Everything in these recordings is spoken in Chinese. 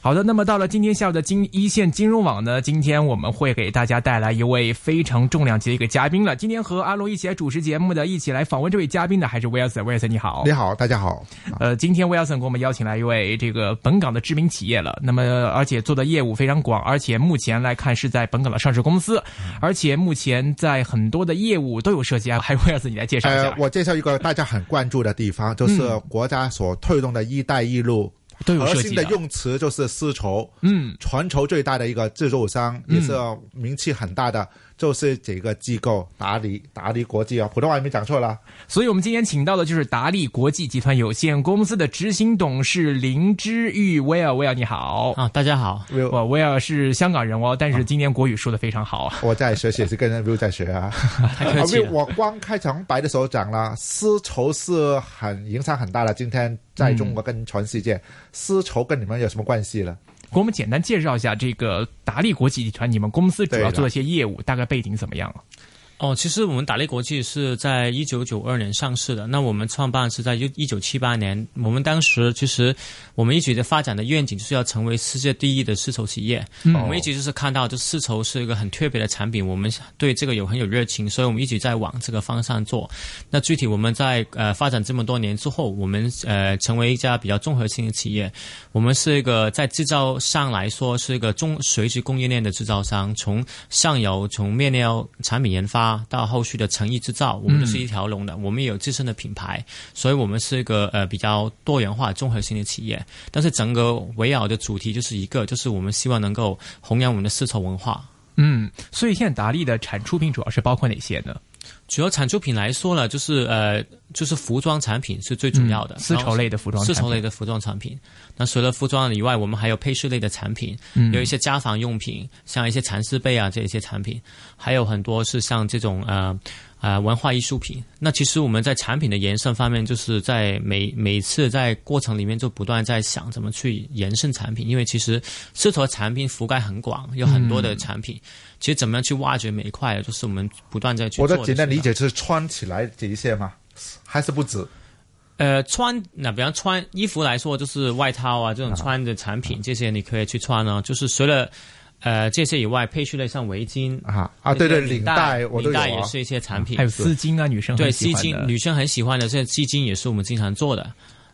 好的，那么到了今天下午的金一线金融网呢，今天我们会给大家带来一位非常重量级的一个嘉宾了。今天和阿龙一起来主持节目的，一起来访问这位嘉宾的还是威尔森。威尔森，你好，你好，大家好。呃，今天威尔森给我们邀请来一位这个本港的知名企业了，那么而且做的业务非常广，而且目前来看是在本港的上市公司，而且目前在很多的业务都有涉及。还有威尔森，你来介绍一下。呃，我介绍一个大家很关注的地方，就是国家所推动的一带一路。核心的用词就是丝绸，嗯，全球最大的一个制造商，也是名气很大的，就是这个机构达利达利国际啊，普通话也没讲错啦。所以我们今天请到的就是达利国际集团有限公司的执行董事林之玉威尔，威尔你好啊，大家好，我威尔是香港人哦，但是今年国语说的非常好啊。我在学习也是跟人 v i 在学啊，太客气了。我光开场白的时候讲了，丝绸是很影响很大的，今天。在中国跟全世界，丝绸跟你们有什么关系呢？给我们简单介绍一下这个达利国际集团，你们公司主要做的一些业务，大概背景怎么样？哦，其实我们达利国际是在一九九二年上市的。那我们创办是在一一九七八年。我们当时其实我们一直的发展的愿景就是要成为世界第一的丝绸企业。我们一直就是看到这丝绸是一个很特别的产品，我们对这个有很有热情，所以我们一直在往这个方向做。那具体我们在呃发展这么多年之后，我们呃成为一家比较综合性的企业。我们是一个在制造上来说是一个中垂直供应链的制造商，从上游从面料产品研发。到后续的成衣制造，我们都是一条龙的。我们也有自身的品牌，所以我们是一个呃比较多元化、综合性的企业。但是整个围绕的主题就是一个，就是我们希望能够弘扬我们的丝绸文化。嗯，所以现在达利的产出品主要是包括哪些呢？主要产出品来说呢，就是呃，就是服装产品是最主要的，丝绸类的服装，丝绸类的服装产品。那除了服装以外，我们还有配饰类的产品，有一些家纺用品，像一些蚕丝被啊这些产品，还有很多是像这种呃。啊，文化艺术品。那其实我们在产品的延伸方面，就是在每每次在过程里面就不断在想怎么去延伸产品，因为其实丝绸产品覆盖很广，有很多的产品。其实怎么样去挖掘每一块，就是我们不断在去。我的简单理解是穿起来这一些吗？还是不止？呃，穿那比方穿衣服来说，就是外套啊这种穿的产品，这些你可以去穿呢。就是随了。呃，这些以外，配饰类像围巾啊啊，对对，领带，领带也是一些产品，还有丝巾啊，女生对丝巾，女生很喜欢的，这丝巾也是我们经常做的。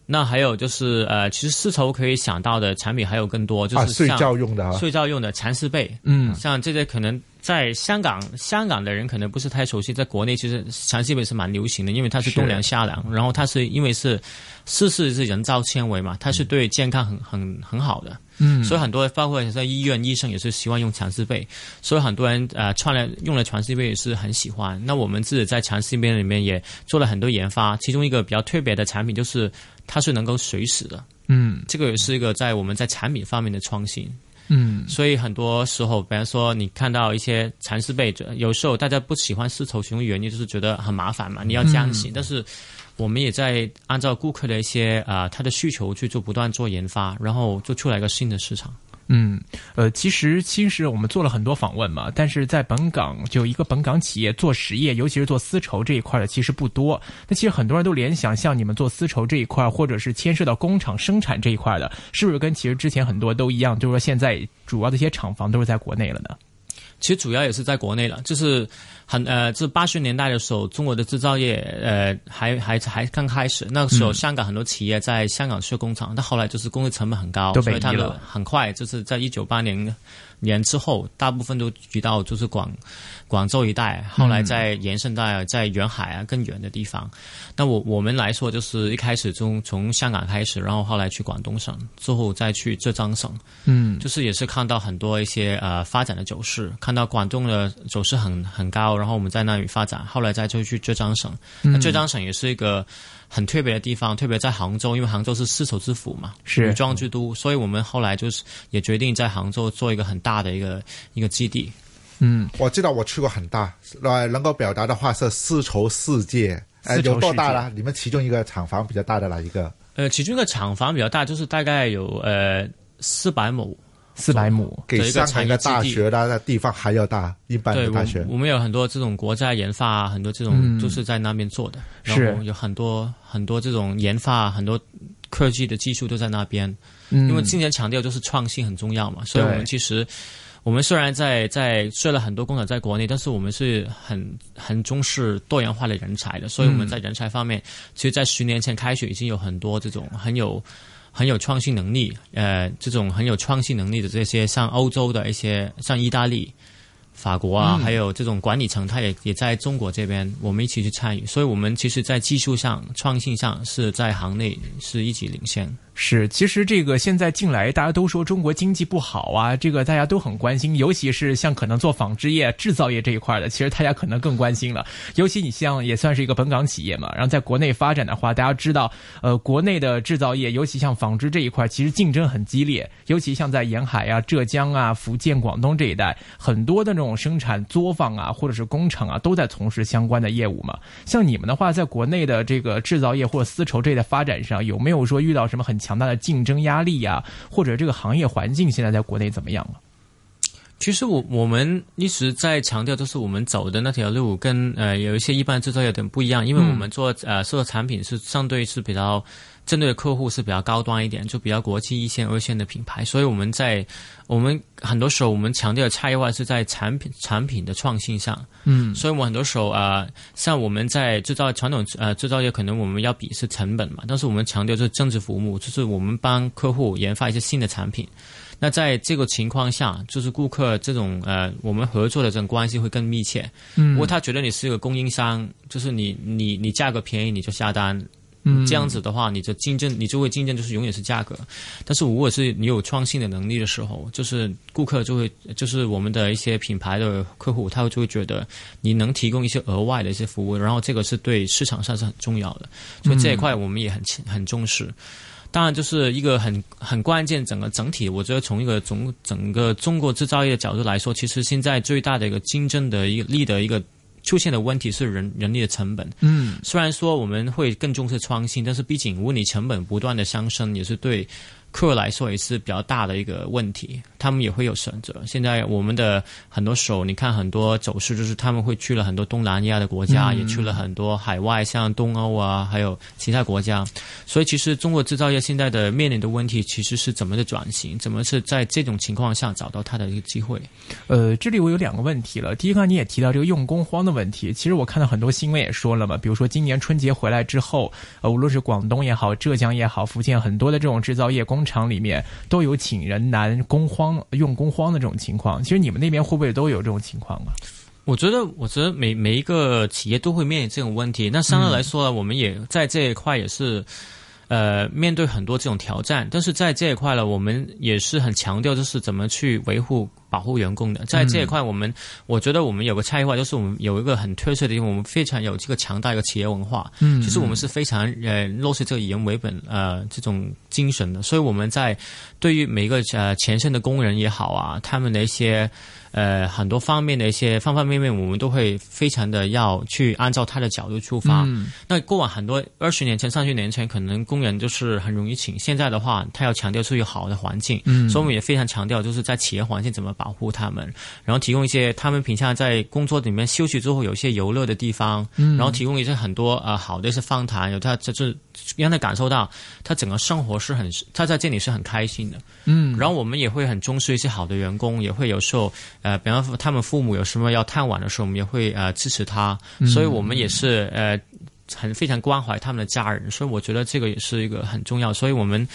那还有就是呃，其实丝绸可以想到的产品还有更多，就是睡觉用的，睡觉用的蚕丝被，嗯，像这些可能。在香港，香港的人可能不是太熟悉。在国内，其实蚕丝被是蛮流行的，因为它是冬凉夏凉，然后它是因为是丝是是人造纤维嘛，它是对健康很很很好的。嗯，所以很多包括在医院，医生也是希望用蚕丝被，所以很多人呃穿了用了蚕丝被也是很喜欢。那我们自己在蚕丝被里面也做了很多研发，其中一个比较特别的产品就是它是能够水洗的。嗯，这个也是一个在我们在产品方面的创新。嗯，所以很多时候，比方说你看到一些蚕丝被，有时候大家不喜欢丝绸，其中原因就是觉得很麻烦嘛，你要浆洗。但是我们也在按照顾客的一些啊他的需求去做不断做研发，然后做出来一个新的市场。嗯，呃，其实其实我们做了很多访问嘛，但是在本港就一个本港企业做实业，尤其是做丝绸这一块的，其实不多。那其实很多人都联想，像你们做丝绸这一块，或者是牵涉到工厂生产这一块的，是不是跟其实之前很多都一样，就是说现在主要的一些厂房都是在国内了呢？其实主要也是在国内了，就是很呃，这八十年代的时候，中国的制造业呃还还还刚开始，那个时候香港很多企业在香港设工厂，但后来就是工业成本很高，所以他们很快就是在一九八零。年之后，大部分都移到就是广广州一带，后来再延伸到在远海啊更远的地方。那我我们来说，就是一开始从从香港开始，然后后来去广东省，之后再去浙江省。嗯，就是也是看到很多一些呃发展的走势，看到广东的走势很很高，然后我们在那里发展，后来再就去浙江省。那浙江省也是一个。很特别的地方，特别在杭州，因为杭州是丝绸之府嘛，是女装之都，所以我们后来就是也决定在杭州做一个很大的一个一个基地。嗯，我知道我去过很大，呃，能够表达的话是丝绸世界，呃，有多大了？你们其中一个厂房比较大的哪一个？呃，其中一个厂房比较大，就是大概有呃四百亩。四百亩，给上海的大学的地方还要大，一般的大学。我们有很多这种国家研发，很多这种都是在那边做的，然后有很多很多这种研发，很多科技的技术都在那边。因为今年强调就是创新很重要嘛，所以我们其实我们虽然在在设了很多工厂在国内，但是我们是很很重视多元化的人才的，所以我们在人才方面，其实，在十年前开学已经有很多这种很有。很有创新能力，呃，这种很有创新能力的这些，像欧洲的一些，像意大利、法国啊，还有这种管理层，他也也在中国这边，我们一起去参与，所以我们其实，在技术上、创新上是在行内是一级领先。是，其实这个现在近来大家都说中国经济不好啊，这个大家都很关心，尤其是像可能做纺织业、制造业这一块的，其实大家可能更关心了。尤其你像也算是一个本港企业嘛，然后在国内发展的话，大家知道，呃，国内的制造业，尤其像纺织这一块，其实竞争很激烈，尤其像在沿海啊、浙江啊、福建、广东这一带，很多的那种生产作坊啊，或者是工厂啊，都在从事相关的业务嘛。像你们的话，在国内的这个制造业或者丝绸这一的发展上，有没有说遇到什么很强大的竞争压力呀，或者这个行业环境现在在国内怎么样了？其实我我们一直在强调，就是我们走的那条路跟呃有一些一般制造业有点不一样，因为我们做呃做的产品是相对是比较。针对的客户是比较高端一点，就比较国际一线、二线的品牌，所以我们在我们很多时候我们强调的差异化是在产品产品的创新上。嗯，所以我们很多时候啊，像我们在制造传统呃制造业，可能我们要比是成本嘛，但是我们强调就是增值服务，就是我们帮客户研发一些新的产品。那在这个情况下，就是顾客这种呃我们合作的这种关系会更密切。嗯，如果他觉得你是一个供应商，就是你你你价格便宜你就下单。嗯，这样子的话，你的竞争，你就会竞争，就是永远是价格。但是如果是你有创新的能力的时候，就是顾客就会，就是我们的一些品牌的客户，他会就会觉得你能提供一些额外的一些服务，然后这个是对市场上是很重要的。所以这一块我们也很很重视。当然，就是一个很很关键，整个整体，我觉得从一个总整个中国制造业的角度来说，其实现在最大的一个竞争的一个力的一个。出现的问题是人人力的成本。嗯，虽然说我们会更重视创新，但是毕竟物理成本不断的上升，也是对。客来说也是比较大的一个问题，他们也会有选择。现在我们的很多时候，你看很多走势，就是他们会去了很多东南亚的国家，也去了很多海外，像东欧啊，还有其他国家。所以其实中国制造业现在的面临的问题，其实是怎么的转型，怎么是在这种情况下找到它的一个机会。呃，这里我有两个问题了。第一个，你也提到这个用工荒的问题。其实我看到很多新闻也说了嘛，比如说今年春节回来之后，呃，无论是广东也好，浙江也好，福建很多的这种制造业工。厂里面都有请人难、工荒、用工荒的这种情况。其实你们那边会不会都有这种情况啊？我觉得，我觉得每每一个企业都会面临这种问题。那相对来说呢，我们也在这一块也是呃面对很多这种挑战。但是在这一块呢，我们也是很强调，就是怎么去维护。保护员工的，在这一块，我们我觉得我们有个差异化，就是我们有一个很特色的，因为我们非常有这个强大一个企业文化。嗯，其实我们是非常呃落实这个以人为本呃这种精神的，所以我们在对于每一个呃前线的工人也好啊，他们的一些呃很多方面的一些方方面面，我们都会非常的要去按照他的角度出发。那过往很多二十年前、三十年前，可能工人就是很容易请，现在的话，他要强调出有好的环境，嗯，所以我们也非常强调，就是在企业环境怎么。保护他们，然后提供一些他们平常在工作里面休息之后有一些游乐的地方，然后提供一些很多呃好的一些访谈，有他就是让他感受到他整个生活是很他在这里是很开心的。嗯，然后我们也会很重视一些好的员工，也会有时候呃，比方说他们父母有什么要探望的时候，我们也会呃支持他，所以我们也是呃。很非常关怀他们的家人，所以我觉得这个也是一个很重要。所以我们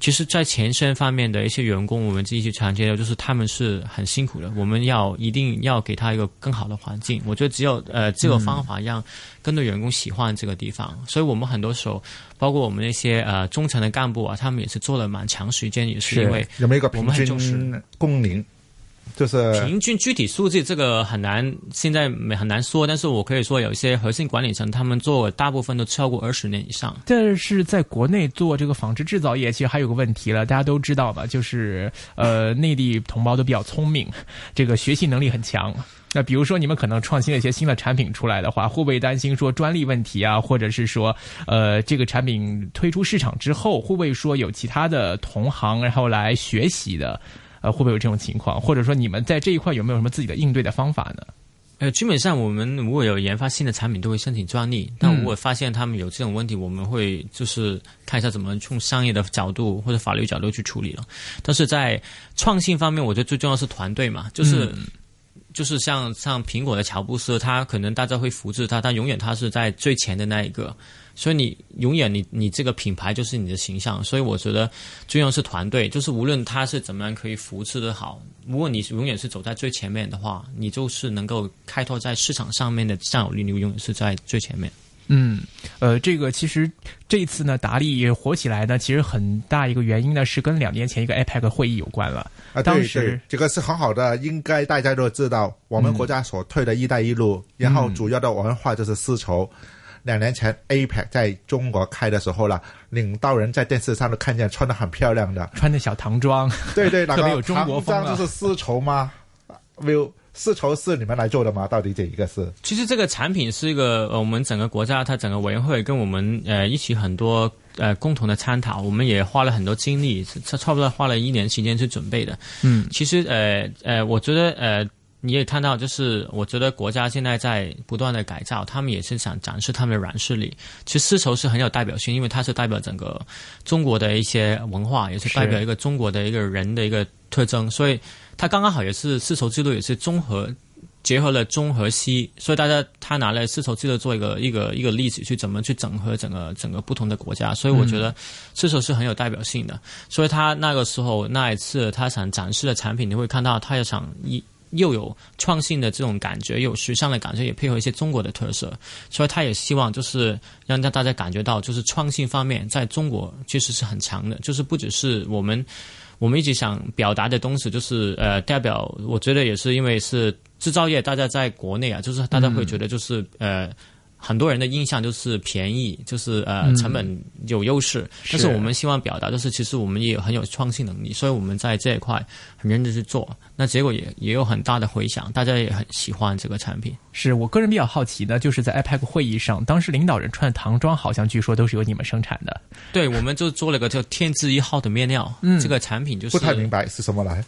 其实，在前线方面的一些员工，我们自己去传接的，就是他们是很辛苦的。我们要一定要给他一个更好的环境。我觉得只有呃这个方法让更多员工喜欢这个地方。所以我们很多时候，包括我们那些呃中层的干部啊，他们也是做了蛮长时间，也是因为有没有一个平均工龄？就是平均具体数字，这个很难，现在没很难说。但是我可以说，有一些核心管理层，他们做大部分都超过二十年以上。但是在国内做这个纺织制造业，其实还有个问题了，大家都知道吧？就是呃，内地同胞都比较聪明，这个学习能力很强。那比如说，你们可能创新了一些新的产品出来的话，会不会担心说专利问题啊？或者是说，呃，这个产品推出市场之后，会不会说有其他的同行然后来学习的？呃，会不会有这种情况？或者说你们在这一块有没有什么自己的应对的方法呢？呃，基本上我们如果有研发新的产品，都会申请专利。但如果发现他们有这种问题，我们会就是看一下怎么从商业的角度或者法律角度去处理了。但是在创新方面，我觉得最重要是团队嘛，就是就是像像苹果的乔布斯，他可能大家会复制他，但永远他是在最前的那一个。所以你永远你你这个品牌就是你的形象，所以我觉得最重要是团队，就是无论他是怎么样可以扶持的好，如果你永远是走在最前面的话，你就是能够开拓在市场上面的占有率，你永远是在最前面。嗯，呃，这个其实这一次呢，达利火起来呢，其实很大一个原因呢是跟两年前一个 APEC 会议有关了。啊，当时这个是很好的，应该大家都知道，我们国家所推的一带一路，然后主要的文化就是丝绸。两年前 APEC 在中国开的时候了，领导人在电视上都看见穿的很漂亮的，穿的小唐装，对对，特别有中国风。就是丝绸吗？Will 丝绸是你们来做的吗？到底这一个是？其实这个产品是一个呃，我们整个国家它整个委员会跟我们呃一起很多呃共同的探讨，我们也花了很多精力，差差不多花了一年时间去准备的。嗯，其实呃呃，我觉得呃。你也看到，就是我觉得国家现在在不断的改造，他们也是想展示他们的软实力。其实丝绸是很有代表性，因为它是代表整个中国的一些文化，也是代表一个中国的一个人的一个特征。所以它刚刚好也是丝绸之路，也是综合结合了中和西。所以大家他拿了丝绸之路做一个一个一个例子，去怎么去整合整个整个不同的国家。所以我觉得丝绸是很有代表性的。所以他那个时候那一次他想展示的产品，你会看到他也想一。又有创新的这种感觉，有时尚的感觉，也配合一些中国的特色，所以他也希望就是让让大家感觉到，就是创新方面在中国其实是很强的，就是不只是我们我们一直想表达的东西，就是呃代表，我觉得也是因为是制造业，大家在国内啊，就是大家会觉得就是呃。很多人的印象就是便宜，就是呃成本有优势，但是我们希望表达的是，其实我们也很有创新能力，所以我们在这一块很认真去做，那结果也也有很大的回响，大家也很喜欢这个产品。是我个人比较好奇的，就是在 IPAC 会议上，当时领导人穿的唐装，好像据说都是由你们生产的。对，我们就做了个叫“天字一号”的面料，这个产品就是不太明白是什么来，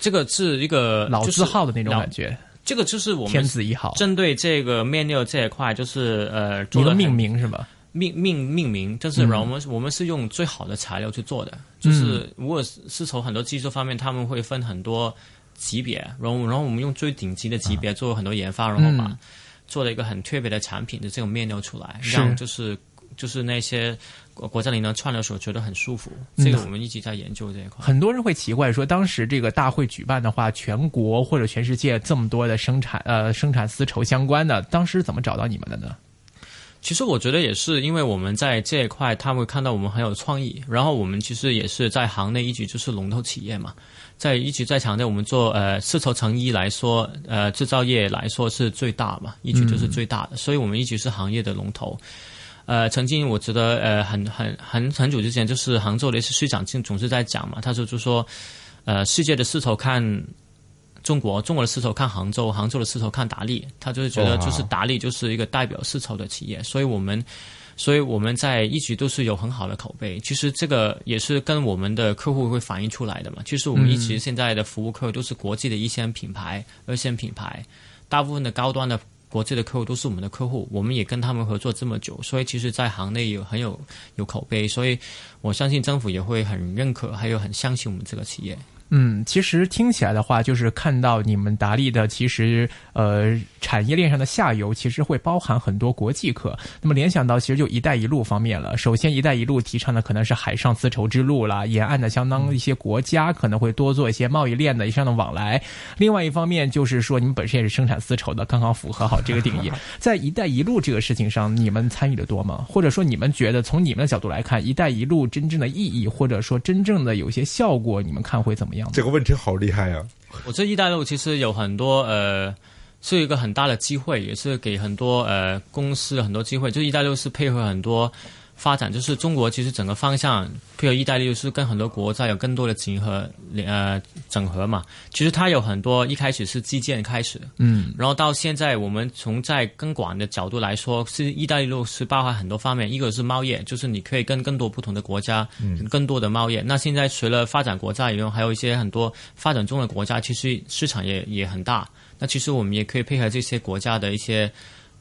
这个是一个老字号的那种感觉。这个就是我们天字一号。针对这个面料这一块，就是呃，做的命名是吧？命命命名，就是我们我们是用最好的材料去做的。就是如果是从很多技术方面，他们会分很多级别，然后然后我们用最顶级的级别做很多研发，然后把做了一个很特别的产品的这种面料出来，让就是就是那些。国国家领导穿的时候觉得很舒服，这个我们一直在研究这一块。很多人会奇怪说，当时这个大会举办的话，全国或者全世界这么多的生产呃生产丝绸相关的，当时怎么找到你们的呢？其实我觉得也是，因为我们在这一块，他会看到我们很有创意，然后我们其实也是在行内一直就是龙头企业嘛，在一直在强调我们做呃丝绸成衣来说，呃制造业来说是最大嘛，一直就是最大的，所以我们一直是行业的龙头。呃，曾经我觉得，呃，很很很很久之前，就是杭州的一些市长总总是在讲嘛，他说就说，呃，世界的势头看中国，中国的势头看杭州，杭州的势头看达利，他就是觉得就是达利就是一个代表势头的企业，所以我们，所以我们在一直都是有很好的口碑。其实这个也是跟我们的客户会反映出来的嘛。其实我们一直现在的服务客户都是国际的一线品牌、二线品牌，大部分的高端的。国际的客户都是我们的客户，我们也跟他们合作这么久，所以其实，在行内有很有有口碑，所以我相信政府也会很认可，还有很相信我们这个企业。嗯，其实听起来的话，就是看到你们达利的，其实呃，产业链上的下游其实会包含很多国际客。那么联想到其实就“一带一路”方面了。首先，“一带一路”提倡的可能是海上丝绸之路啦，沿岸的相当一些国家可能会多做一些贸易链的以上的往来。另外一方面，就是说你们本身也是生产丝绸的，刚好符合好这个定义。在“一带一路”这个事情上，你们参与的多吗？或者说你们觉得从你们的角度来看，“一带一路”真正的意义，或者说真正的有些效果，你们看会怎么样？这个问题好厉害啊！我这一带路其实有很多呃，是一个很大的机会，也是给很多呃公司很多机会。就一带路是配合很多发展就是中国其实整个方向，譬如意大利是跟很多国家有更多的结合呃整合嘛。其实它有很多一开始是基建开始，嗯，然后到现在我们从在更广的角度来说，是意大利路是包含很多方面，一个是贸易，就是你可以跟更多不同的国家，嗯，更多的贸易。那现在除了发展国家以外，还有一些很多发展中的国家，其实市场也也很大。那其实我们也可以配合这些国家的一些。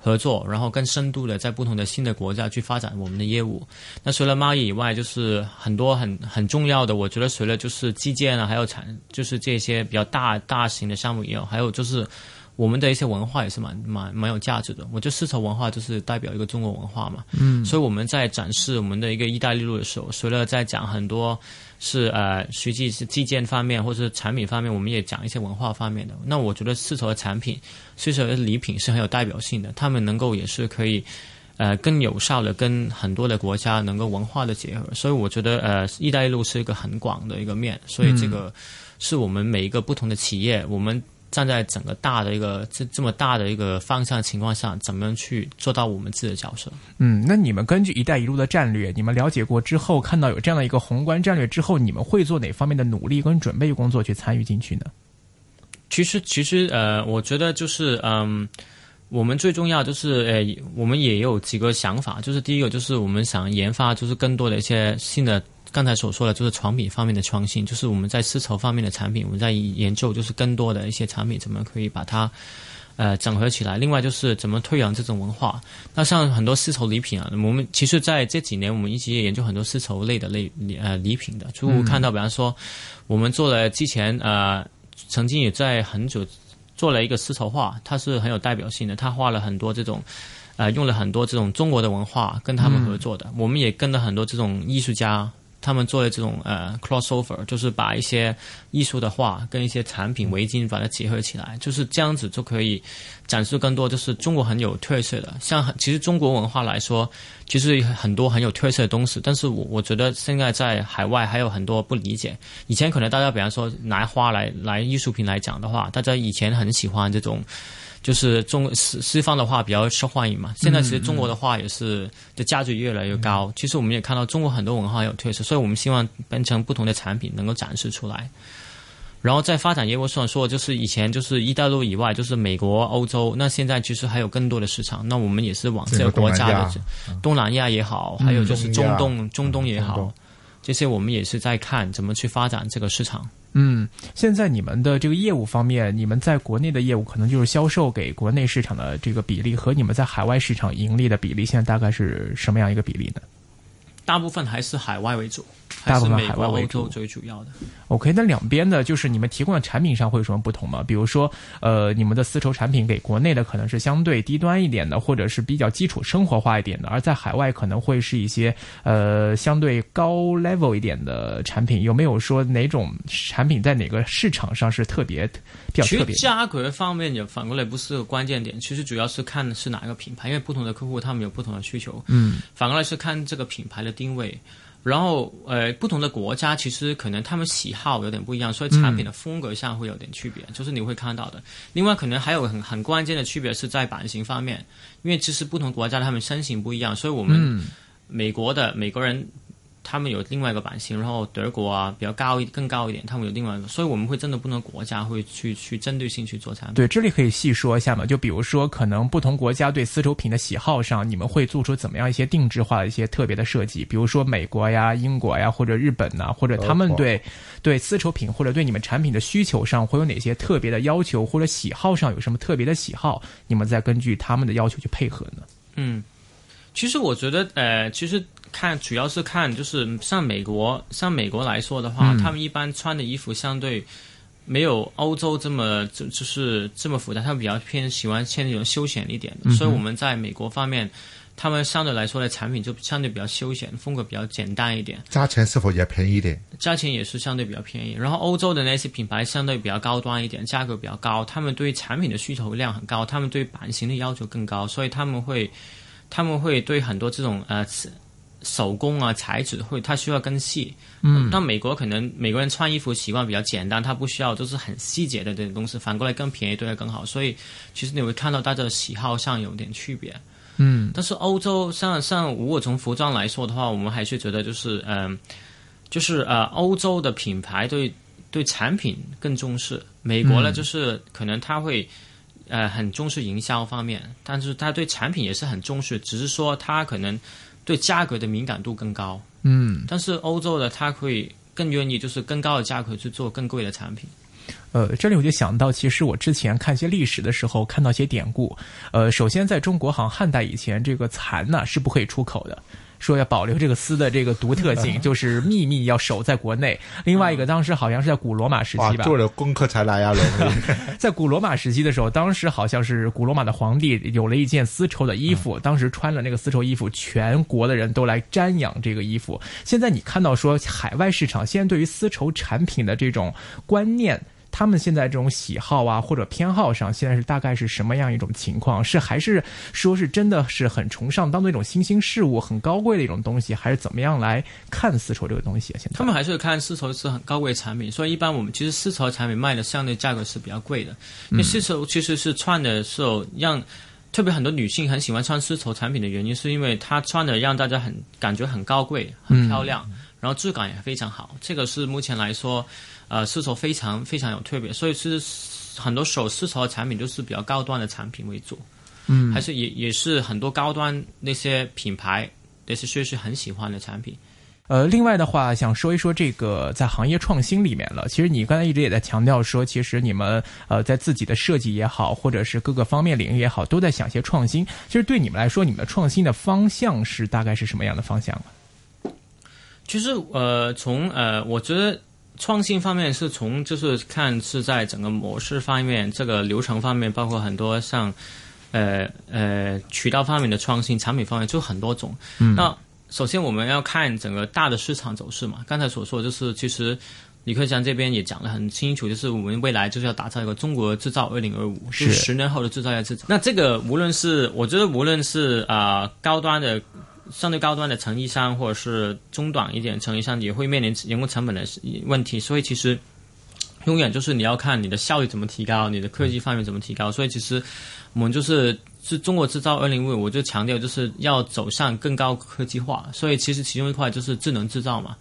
合作，然后更深度的在不同的新的国家去发展我们的业务。那除了贸易以外，就是很多很很重要的，我觉得除了就是基建啊，还有产，就是这些比较大大型的项目也有，还有就是我们的一些文化也是蛮蛮蛮有价值的。我觉得丝绸文化就是代表一个中国文化嘛，嗯，所以我们在展示我们的一个意大利路的时候，除了在讲很多。是呃，实际是基建方面或者是产品方面，我们也讲一些文化方面的。那我觉得丝绸的产品，丝绸的礼品是很有代表性的，他们能够也是可以呃更有效的跟很多的国家能够文化的结合。所以我觉得呃，一带一路是一个很广的一个面，所以这个是我们每一个不同的企业，我们。站在整个大的一个这这么大的一个方向情况下，怎么样去做到我们自己的角色？嗯，那你们根据“一带一路”的战略，你们了解过之后，看到有这样的一个宏观战略之后，你们会做哪方面的努力跟准备工作去参与进去呢？其实，其实，呃，我觉得就是，嗯，我们最重要就是，呃，我们也有几个想法，就是第一个就是我们想研发，就是更多的一些新的。刚才所说的，就是床品方面的创新，就是我们在丝绸方面的产品，我们在研究，就是更多的一些产品怎么可以把它呃整合起来。另外就是怎么推广这种文化。那像很多丝绸礼品啊，我们其实在这几年，我们一直也研究很多丝绸类的类呃礼品的。就看到，比方说，我们做了之前呃，曾经也在很久做了一个丝绸画，它是很有代表性的。它画了很多这种呃，用了很多这种中国的文化跟他们合作的。我们也跟了很多这种艺术家。他们做的这种呃 crossover，就是把一些艺术的画跟一些产品围巾把它结合起来，就是这样子就可以展示更多，就是中国很有特色的。像其实中国文化来说，其实很多很有特色的东西，但是我我觉得现在在海外还有很多不理解。以前可能大家比方说拿花来来艺术品来讲的话，大家以前很喜欢这种。就是中西西方的话比较受欢迎嘛，现在其实中国的话也是的价值越来越高。其实我们也看到中国很多文化有特色，所以我们希望变成不同的产品能够展示出来。然后在发展业务上说，就是以前就是一带一路以外，就是美国、欧洲，那现在其实还有更多的市场。那我们也是往这个国家的东南亚也好，还有就是中东、中东也好，这些我们也是在看怎么去发展这个市场。嗯，现在你们的这个业务方面，你们在国内的业务可能就是销售给国内市场的这个比例，和你们在海外市场盈利的比例，现在大概是什么样一个比例呢？大部分还是海外为主。大部分海外为主，最主要的。OK，那两边的，就是你们提供的产品上会有什么不同吗？比如说，呃，你们的丝绸产品给国内的可能是相对低端一点的，或者是比较基础生活化一点的，而在海外可能会是一些呃相对高 level 一点的产品。有没有说哪种产品在哪个市场上是特别比较特别？价格方面也反过来不是个关键点，其实主要是看是哪一个品牌，因为不同的客户他们有不同的需求。嗯，反过来是看这个品牌的定位。然后，呃，不同的国家其实可能他们喜好有点不一样，所以产品的风格上会有点区别，就是你会看到的。另外，可能还有很很关键的区别是在版型方面，因为其实不同国家他们身形不一样，所以我们美国的美国人。他们有另外一个版型，然后德国啊比较高一更高一点，他们有另外一个，所以我们会针对不同国家会去去针对性去做产品。对，这里可以细说一下嘛？就比如说，可能不同国家对丝绸品的喜好上，你们会做出怎么样一些定制化的一些特别的设计？比如说美国呀、英国呀，或者日本呐，或者他们对对丝绸品或者对你们产品的需求上会有哪些特别的要求，或者喜好上有什么特别的喜好？你们再根据他们的要求去配合呢？嗯，其实我觉得，呃，其实。看，主要是看，就是像美国，像美国来说的话，他们一般穿的衣服相对没有欧洲这么就就是这么复杂，他们比较偏喜欢穿那种休闲一点的。所以我们在美国方面，他们相对来说的产品就相对比较休闲，风格比较简单一点。价钱是否也便宜一点？价钱也是相对比较便宜。然后欧洲的那些品牌相对比较高端一点，价格比较高，他们对产品的需求量很高，他们对版型的要求更高，所以他们会他们会对很多这种呃。手工啊，材质会，它需要更细。嗯，但美国可能美国人穿衣服习惯比较简单，他不需要就是很细节的这种东西。反过来更便宜，对他更好。所以其实你会看到大家的喜好上有点区别。嗯，但是欧洲像像如果从服装来说的话，我们还是觉得就是嗯，就是呃，欧洲的品牌对对产品更重视，美国呢就是可能他会呃很重视营销方面，但是他对产品也是很重视，只是说他可能对价格的敏感度更高。嗯，但是欧洲的他会更愿意就是更高的价格去做更贵的产品。呃，这里我就想到，其实我之前看一些历史的时候，看到一些典故。呃，首先在中国，好像汉代以前，这个蚕呢是不可以出口的，说要保留这个丝的这个独特性，就是秘密要守在国内。另外一个，当时好像是在古罗马时期吧，做了功课才来呀，在古罗马时期的时候，当时好像是古罗马的皇帝有了一件丝绸的衣服，当时穿了那个丝绸衣服，全国的人都来瞻仰这个衣服。现在你看到说海外市场现在对于丝绸产品的这种观念。他们现在这种喜好啊，或者偏好上，现在是大概是什么样一种情况？是还是说是真的是很崇尚，当做一种新兴事物、很高贵的一种东西，还是怎么样来看丝绸这个东西啊？现在他们还是看丝绸是很高贵产品，所以一般我们其实丝绸产品卖的相对价格是比较贵的。因为丝绸其实是穿的时候让特别很多女性很喜欢穿丝绸产品的原因，是因为它穿的让大家很感觉很高贵、很漂亮，然后质感也非常好。这个是目前来说。呃，丝绸非常非常有特别，所以是很多手丝绸的产品都是比较高端的产品为主，嗯，还是也也是很多高端那些品牌那些确实很喜欢的产品。呃，另外的话，想说一说这个在行业创新里面了。其实你刚才一直也在强调说，其实你们呃在自己的设计也好，或者是各个方面领域也好，都在想些创新。其实对你们来说，你们的创新的方向是大概是什么样的方向其实呃，从呃，我觉得。创新方面是从就是看是在整个模式方面，这个流程方面，包括很多像，呃呃渠道方面的创新，产品方面就很多种。那首先我们要看整个大的市场走势嘛。刚才所说就是其实李克强这边也讲得很清楚，就是我们未来就是要打造一个中国制造二零二五，是十年后的制造业制造。那这个无论是我觉得无论是啊高端的。相对高端的成衣商，或者是中短一点成衣商，也会面临人工成本的问题。所以其实永远就是你要看你的效率怎么提高，你的科技范围怎么提高。所以其实我们就是是中国制造二零五，我就强调就是要走向更高科技化。所以其实其中一块就是智能制造嘛。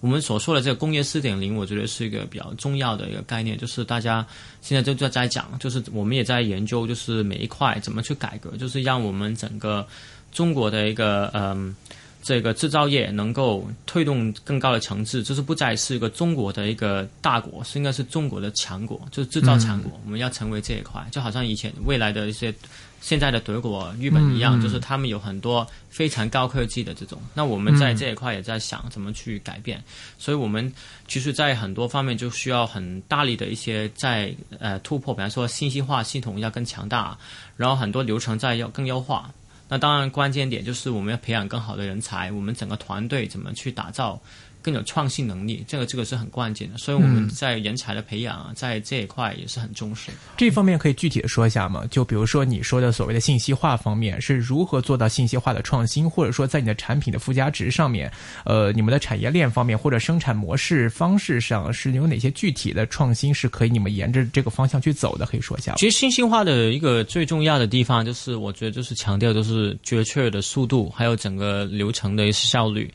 我们所说的这个工业四点零，我觉得是一个比较重要的一个概念，就是大家现在都在在讲，就是我们也在研究，就是每一块怎么去改革，就是让我们整个。中国的一个嗯，这个制造业能够推动更高的层次，就是不再是一个中国的一个大国，是应该是中国的强国，就是制造强国。我们要成为这一块，就好像以前未来的一些现在的德国、日本一样，就是他们有很多非常高科技的这种。那我们在这一块也在想怎么去改变，所以我们其实，在很多方面就需要很大力的一些在呃突破，比方说信息化系统要更强大，然后很多流程在要更优化。那当然，关键点就是我们要培养更好的人才，我们整个团队怎么去打造。更有创新能力，这个这个是很关键的，所以我们在人才的培养啊，在这一块也是很重视。这方面可以具体的说一下吗？就比如说你说的所谓的信息化方面，是如何做到信息化的创新，或者说在你的产品的附加值上面，呃，你们的产业链方面或者生产模式方式上是有哪些具体的创新是可以你们沿着这个方向去走的？可以说一下。其实信息化的一个最重要的地方，就是我觉得就是强调就是决策的速度，还有整个流程的效率。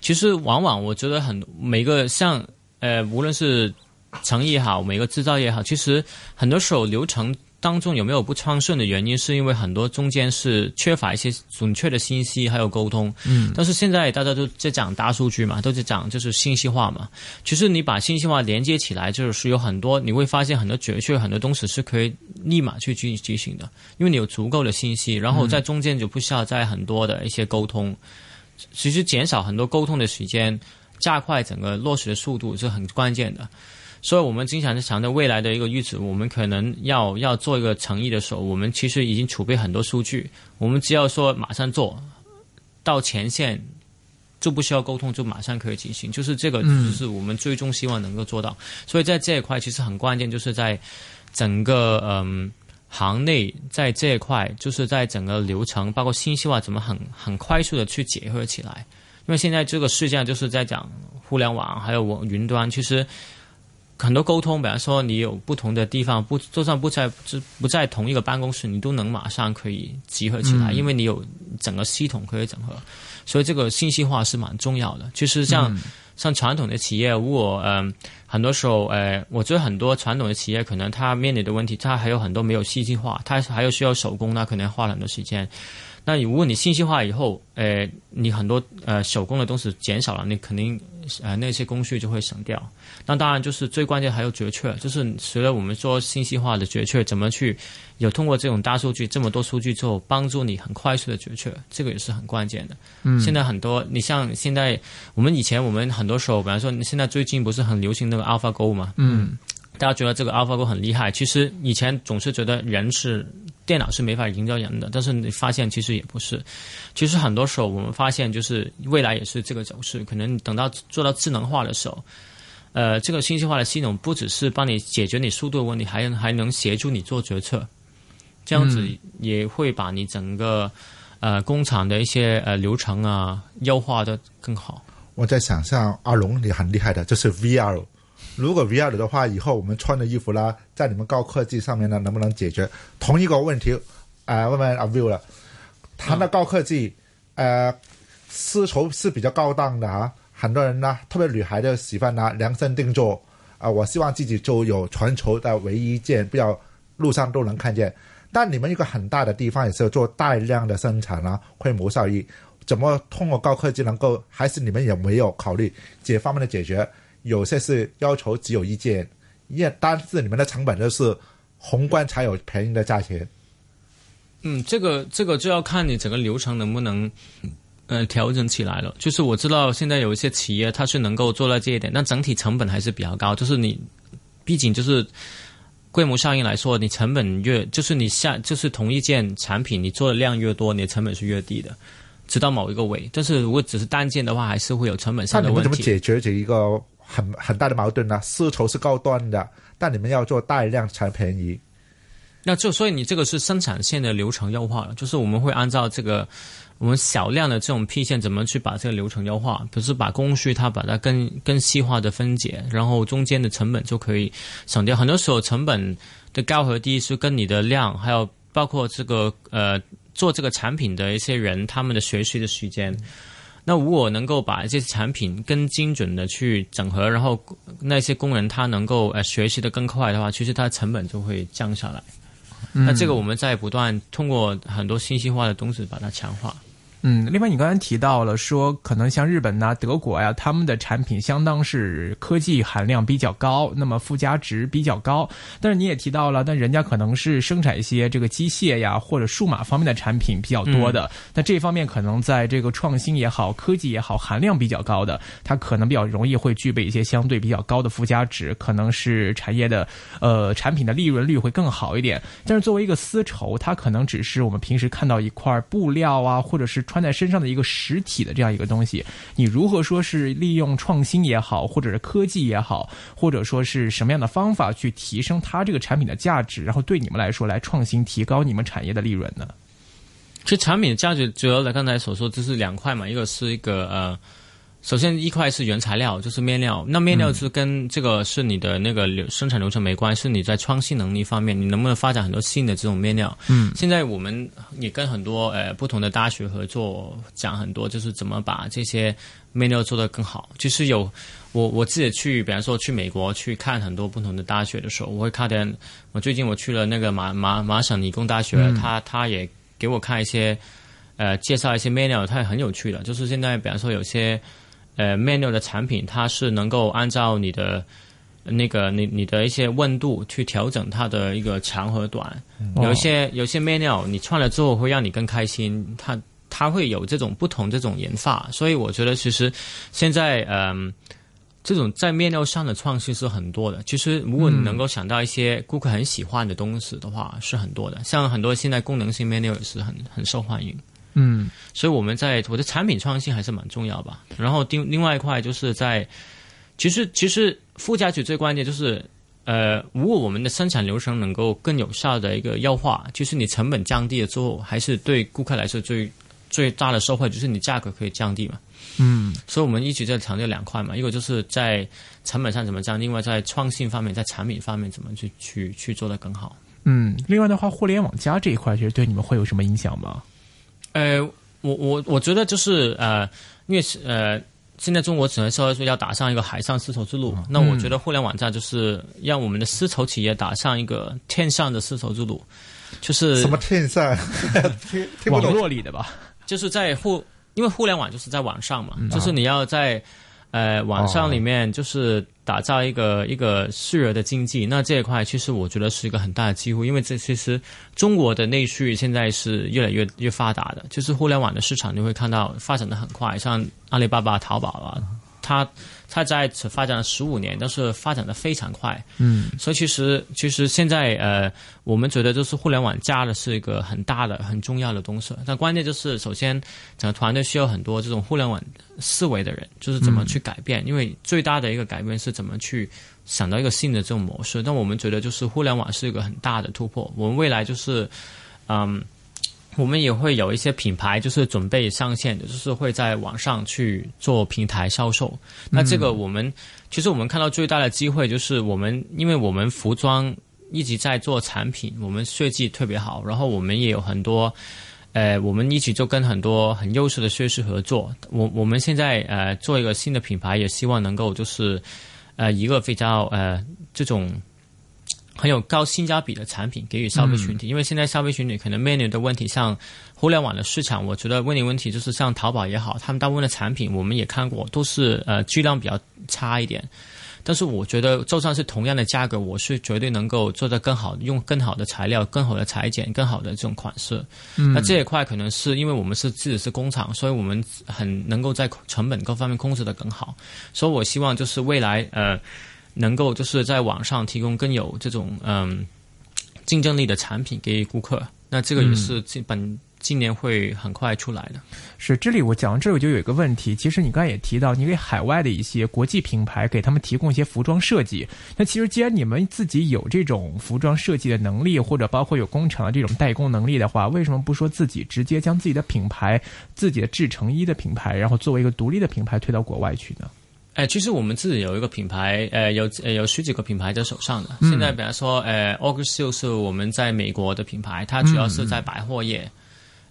其实，往往我觉得很每个像呃，无论是成也好，每个制造也好，其实很多时候流程当中有没有不畅顺的原因，是因为很多中间是缺乏一些准确的信息还有沟通。嗯。但是现在大家都在讲大数据嘛，都在讲就是信息化嘛。其实你把信息化连接起来，就是有很多你会发现很多决策很多东西是可以立马去进执行的，因为你有足够的信息，然后在中间就不需要在很多的一些沟通。其实减少很多沟通的时间，加快整个落实的速度是很关键的。所以我们经常是强调未来的一个预子，我们可能要要做一个诚意的时候，我们其实已经储备很多数据，我们只要说马上做到前线，就不需要沟通，就马上可以进行。就是这个，就是我们最终希望能够做到。所以在这一块其实很关键，就是在整个嗯。行内在这一块，就是在整个流程，包括信息化，怎么很很快速的去结合起来？因为现在这个事件就是在讲互联网，还有我云端，其实很多沟通，比方说你有不同的地方，不就算不在不不在同一个办公室，你都能马上可以集合起来，因为你有整个系统可以整合，所以这个信息化是蛮重要的。其实像像传统的企业，如果嗯很多时候，呃，我觉得很多传统的企业可能它面临的问题，它还有很多没有信息化，它还有需要手工，那可能花很多时间。那如果你信息化以后，呃，你很多呃手工的东西减少了，你肯定呃那些工序就会省掉。那当然就是最关键还有决策，就是随着我们说信息化的决策，怎么去有通过这种大数据这么多数据之后，帮助你很快速的决策，这个也是很关键的。嗯，现在很多你像现在我们以前我们很多时候，比方说现在最近不是很流行那个 AlphaGo 嘛？嗯，大家觉得这个 AlphaGo 很厉害，其实以前总是觉得人是。电脑是没法营销人的，但是你发现其实也不是。其实很多时候我们发现，就是未来也是这个走势。可能等到做到智能化的时候，呃，这个信息化的系统不只是帮你解决你速度的问题，还还能协助你做决策。这样子也会把你整个呃工厂的一些呃流程啊优化的更好。我在想象阿龙你很厉害的，就是 VR。如果 VR 的话，以后我们穿的衣服啦，在你们高科技上面呢，能不能解决同一个问题？啊，问问阿 Will 了，谈到高科技，呃，丝绸是比较高档的啊，很多人呢，特别女孩的喜欢拿量身定做啊，我希望自己就有全球的唯一一件，不要路上都能看见。但你们一个很大的地方也是要做大量的生产啊，规模效益，怎么通过高科技能够？还是你们有没有考虑这方面的解决？有些是要求只有一件，一单是你们的成本就是宏观才有便宜的价钱。嗯，这个这个就要看你整个流程能不能呃调整起来了。就是我知道现在有一些企业它是能够做到这一点，但整体成本还是比较高。就是你毕竟就是规模效应来说，你成本越就是你下就是同一件产品你做的量越多，你的成本是越低的，直到某一个位。但是如果只是单件的话，还是会有成本上的问题。那你们怎么解决这一个？很很大的矛盾呢，丝绸是高端的，但你们要做大量才便宜。那就所以你这个是生产线的流程优化了，就是我们会按照这个我们小量的这种批线，怎么去把这个流程优化，不是把工序它把它更更细化的分解，然后中间的成本就可以省掉。很多时候成本的高和低是跟你的量，还有包括这个呃做这个产品的一些人他们的学习的时间。那如果能够把这些产品更精准的去整合，然后那些工人他能够呃学习的更快的话，其实它成本就会降下来。那这个我们在不断通过很多信息化的东西把它强化。嗯，另外你刚才提到了说，可能像日本呐、德国呀，他们的产品相当是科技含量比较高，那么附加值比较高。但是你也提到了，那人家可能是生产一些这个机械呀或者数码方面的产品比较多的，那这方面可能在这个创新也好、科技也好，含量比较高的，它可能比较容易会具备一些相对比较高的附加值，可能是产业的呃产品的利润率会更好一点。但是作为一个丝绸，它可能只是我们平时看到一块布料啊，或者是。穿在身上的一个实体的这样一个东西，你如何说是利用创新也好，或者是科技也好，或者说是什么样的方法去提升它这个产品的价值，然后对你们来说来创新提高你们产业的利润呢？这产品的价值主要的刚才所说这是两块嘛，一个是一个呃。首先，一块是原材料，就是面料。那面料是跟这个是你的那个流生产流程没关系，是你在创新能力方面，你能不能发展很多新的这种面料？嗯，现在我们也跟很多呃不同的大学合作，讲很多就是怎么把这些面料做得更好。就是有我我自己去，比方说去美国去看很多不同的大学的时候，我会看点我最近我去了那个马马麻省理工大学，他他也给我看一些呃介绍一些面料，它也很有趣的。就是现在比方说有些。呃，manual 的产品，它是能够按照你的那个你你的一些温度去调整它的一个长和短。有一些有些 manual 你穿了之后会让你更开心，它它会有这种不同这种研发。所以我觉得其实现在嗯，这种在面料上的创新是很多的。其实如果你能够想到一些顾客很喜欢的东西的话，是很多的。像很多现在功能性面料也是很很受欢迎。嗯，所以我们在我的产品创新还是蛮重要吧。然后另另外一块就是在，其实其实附加值最关键就是，呃，如果我们的生产流程能够更有效的一个优化，就是你成本降低了之后，还是对顾客来说最最大的收获就是你价格可以降低嘛。嗯，所以我们一直在强调两块嘛，一个就是在成本上怎么降，另外在创新方面，在产品方面怎么去去去做的更好。嗯，另外的话，互联网加这一块，其实对你们会有什么影响吗？呃，我我我觉得就是呃，因为呃，现在中国只能说说要打上一个海上丝绸之路，那我觉得互联网站就是让我们的丝绸企业打上一个天上的丝绸之路，就是什么天上？网络里的吧，就是在互。因为互联网就是在网上嘛，就是你要在，呃，网上里面就是打造一个一个虚拟的经济。那这一块其实我觉得是一个很大的机会，因为这其实中国的内需现在是越来越越发达的，就是互联网的市场你会看到发展的很快，像阿里巴巴、淘宝啊。它它在此发展了十五年，但是发展的非常快。嗯，所以其实其实现在呃，我们觉得就是互联网加的是一个很大的、很重要的东西。但关键就是，首先整个团队需要很多这种互联网思维的人，就是怎么去改变。因为最大的一个改变是怎么去想到一个新的这种模式。但我们觉得就是互联网是一个很大的突破。我们未来就是嗯。我们也会有一些品牌，就是准备上线的，就是会在网上去做平台销售。那这个我们其实我们看到最大的机会就是我们，因为我们服装一直在做产品，我们设计特别好，然后我们也有很多，呃，我们一起就跟很多很优秀的设计师合作。我我们现在呃做一个新的品牌，也希望能够就是呃一个比较呃这种。很有高性价比的产品给予消费群体，因为现在消费群体可能面临的问题，像互联网的市场，我觉得问你问题就是像淘宝也好，他们大部分的产品我们也看过，都是呃质量比较差一点。但是我觉得就算是同样的价格，我是绝对能够做得更好，用更好的材料、更好的裁剪、更好的这种款式。那这一块可能是因为我们是自己是工厂，所以我们很能够在成本各方面控制得更好。所以我希望就是未来呃。能够就是在网上提供更有这种嗯竞争力的产品给顾客，那这个也是今本今年会很快出来的。是这里我讲到这里我就有一个问题，其实你刚才也提到，你给海外的一些国际品牌给他们提供一些服装设计。那其实既然你们自己有这种服装设计的能力，或者包括有工厂的这种代工能力的话，为什么不说自己直接将自己的品牌、自己的制成衣的品牌，然后作为一个独立的品牌推到国外去呢？哎，其实我们自己有一个品牌，呃，有呃有十几个品牌在手上的。现在比方说，呃，August 是我们在美国的品牌，它主要是在百货业，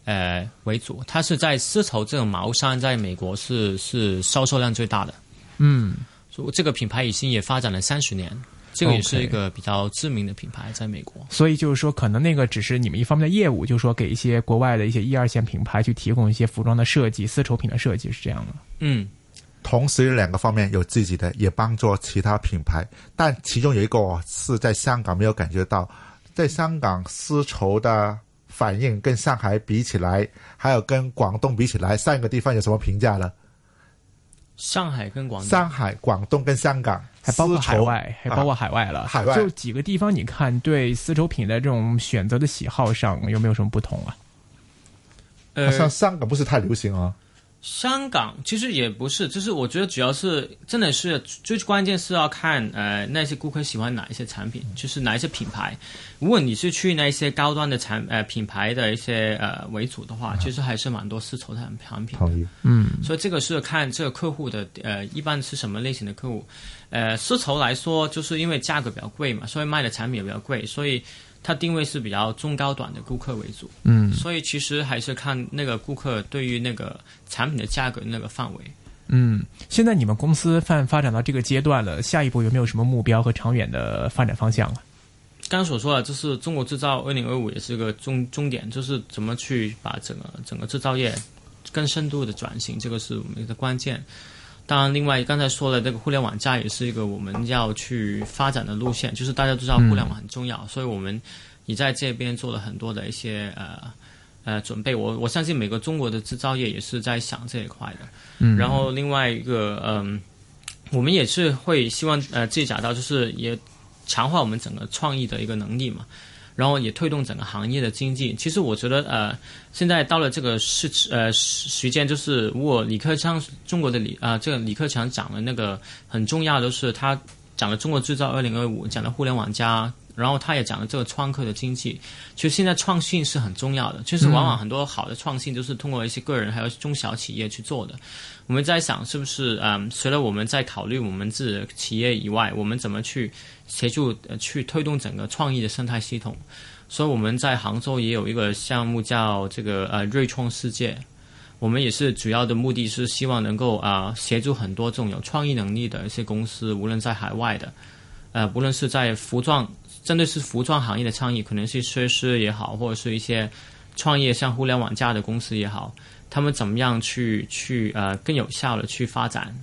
呃为主。它是在丝绸这种毛衫，在美国是是销售量最大的。嗯，所以这个品牌已经也发展了三十年，这个也是一个比较知名的品牌，在美国。所以就是说，可能那个只是你们一方面的业务，就是说给一些国外的一些一二线品牌去提供一些服装的设计、丝绸品的设计，是这样的。嗯。同时，两个方面有自己的，也帮助其他品牌。但其中有一个是在香港没有感觉到，在香港丝绸的反应跟上海比起来，还有跟广东比起来，三个地方有什么评价呢？上海跟广上海、广东跟香港，还包括海外，还包括海外了。海外就几个地方，你看对丝绸品的这种选择的喜好上有没有什么不同啊？呃，像香港不是太流行啊。香港其实也不是，就是我觉得主要是真的是最关键是要看呃那些顾客喜欢哪一些产品，就是哪一些品牌。如果你是去那些高端的产呃品牌的一些呃为主的话，其实还是蛮多丝绸产产品。嗯，所以这个是看这个客户的呃一般是什么类型的客户。呃，丝绸来说，就是因为价格比较贵嘛，所以卖的产品也比较贵，所以。它定位是比较中高端的顾客为主，嗯，所以其实还是看那个顾客对于那个产品的价格那个范围。嗯，现在你们公司发发展到这个阶段了，下一步有没有什么目标和长远的发展方向啊？刚刚所说的，就是中国制造二零二五也是个终终点，就是怎么去把整个整个制造业更深度的转型，这个是我们的关键。当然，另外刚才说了这个互联网加也是一个我们要去发展的路线。就是大家都知道互联网很重要，所以我们也在这边做了很多的一些呃呃准备。我我相信每个中国的制造业也是在想这一块的。嗯。然后另外一个嗯，我们也是会希望呃自己找到，就是也强化我们整个创意的一个能力嘛。然后也推动整个行业的经济。其实我觉得，呃，现在到了这个时呃时间，就是如果李克强中国的李啊，这个李克强讲的那个很重要就是，他讲了中国制造二零二五，讲了互联网加然后他也讲了这个创客的经济。其实现在创新是很重要的，就是往往很多好的创新都是通过一些个人还有中小企业去做的。我们在想，是不是嗯，除了我们在考虑我们自己的企业以外，我们怎么去协助呃去推动整个创意的生态系统？所以我们在杭州也有一个项目叫这个呃瑞创世界。我们也是主要的目的是希望能够啊协助很多这种有创意能力的一些公司，无论在海外的，呃，无论是在服装针对是服装行业的倡议，可能是设施也好，或者是一些创业像互联网加的公司也好，他们怎么样去去呃更有效的去发展？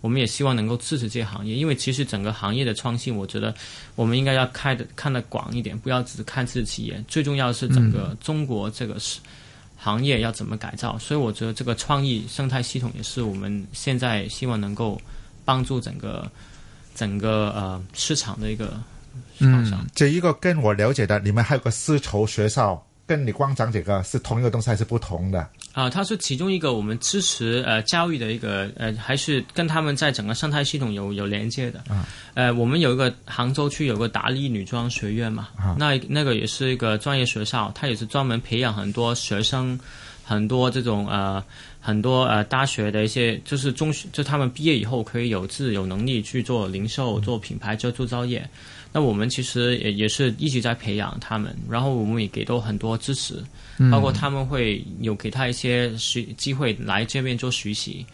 我们也希望能够支持这些行业，因为其实整个行业的创新，我觉得我们应该要开的看得广一点，不要只看自己企业，最重要的是整个中国这个是。行业要怎么改造？所以我觉得这个创意生态系统也是我们现在希望能够帮助整个整个呃市场的一个方向。这一个跟我了解的，你们还有个丝绸学校，跟你光讲这个是同一个东西还是不同的？啊，它是其中一个我们支持呃教育的一个呃，还是跟他们在整个生态系统有有连接的。啊，呃，我们有一个杭州区有个达利女装学院嘛，那那个也是一个专业学校，它也是专门培养很多学生，很多这种呃很多呃大学的一些就是中学，就他们毕业以后可以有自有能力去做零售、做品牌、做制造业。那我们其实也也是一直在培养他们，然后我们也给到很多支持，包括他们会有给他一些学机会来这边做学习。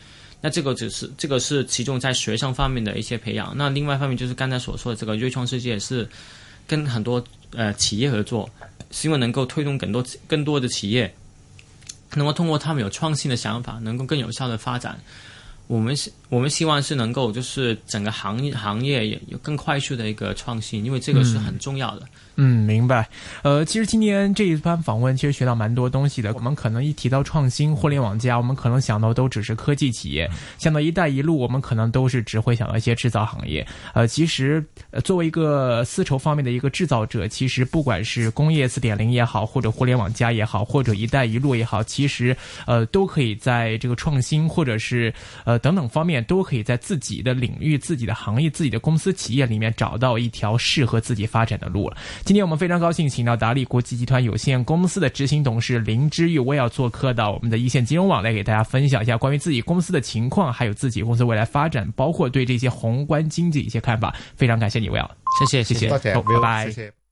那这个只是这个是其中在学生方面的一些培养。那另外一方面就是刚才所说的这个瑞创世界是跟很多呃企业合作，希望能够推动更多更多的企业，能够通过他们有创新的想法，能够更有效的发展。我们希我们希望是能够就是整个行业行业有更快速的一个创新，因为这个是很重要的。嗯，明白。呃，其实今天这一番访问，其实学到蛮多东西的。我们可能一提到创新、互联网加，我们可能想到都只是科技企业；想到“一带一路”，我们可能都是只会想到一些制造行业。呃，其实作为一个丝绸方面的一个制造者，其实不管是工业四点零也好，或者互联网加也好，或者“一带一路”也好，其实呃都可以在这个创新或者是呃等等方面，都可以在自己的领域、自己的行业、自己的公司企业里面找到一条适合自己发展的路了。今天我们非常高兴，请到达利国际集团有限公司的执行董事林之玉，我也要做客到我们的一线金融网来给大家分享一下关于自己公司的情况，还有自己公司未来发展，包括对这些宏观经济一些看法。非常感谢你，我要谢谢谢谢，拜拜。